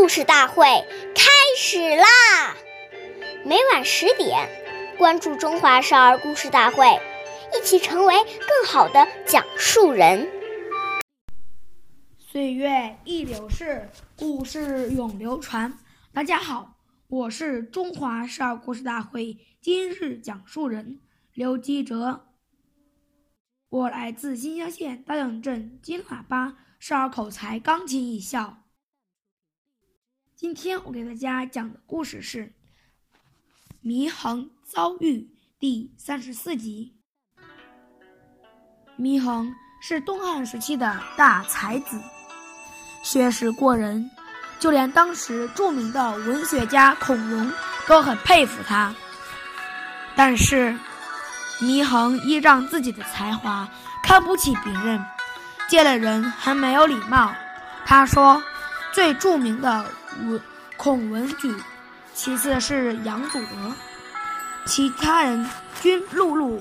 故事大会开始啦！每晚十点，关注《中华少儿故事大会》，一起成为更好的讲述人。岁月易流逝，故事永流传。大家好，我是中华少儿故事大会今日讲述人刘基哲。我来自新乡县大井镇金喇叭少儿口才钢琴艺校。今天我给大家讲的故事是《祢衡遭遇》第三十四集。祢衡是东汉时期的大才子，学识过人，就连当时著名的文学家孔融都很佩服他。但是，祢衡依仗自己的才华，看不起别人，见了人很没有礼貌。他说：“最著名的。”文孔文举，其次是杨祖德，其他人均碌碌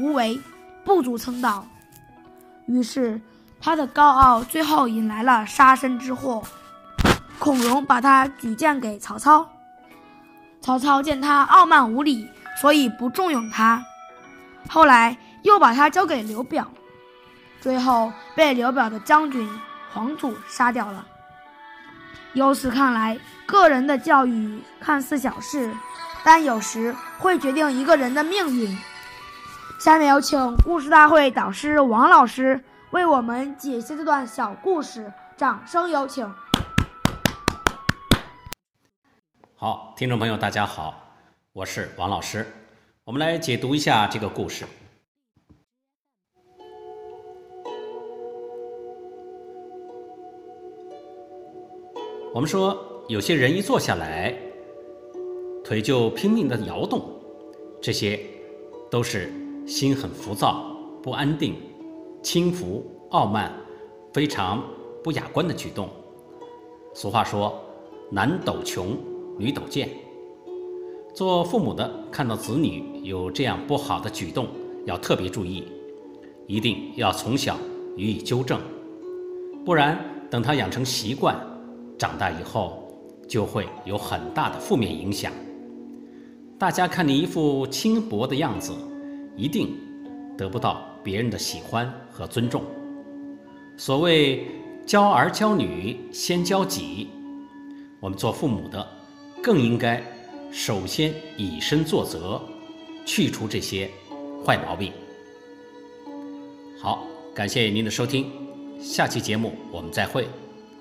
无为，不足称道。于是他的高傲最后引来了杀身之祸。孔融把他举荐给曹操，曹操见他傲慢无礼，所以不重用他。后来又把他交给刘表，最后被刘表的将军黄祖杀掉了。由此看来，个人的教育看似小事，但有时会决定一个人的命运。下面有请故事大会导师王老师为我们解析这段小故事，掌声有请。好，听众朋友，大家好，我是王老师，我们来解读一下这个故事。我们说，有些人一坐下来，腿就拼命的摇动，这些都是心很浮躁、不安定、轻浮、傲慢、非常不雅观的举动。俗话说：“男抖穷，女抖贱。”做父母的看到子女有这样不好的举动，要特别注意，一定要从小予以纠正，不然等他养成习惯。长大以后就会有很大的负面影响。大家看你一副轻薄的样子，一定得不到别人的喜欢和尊重。所谓教儿教女先教己，我们做父母的更应该首先以身作则，去除这些坏毛病。好，感谢您的收听，下期节目我们再会。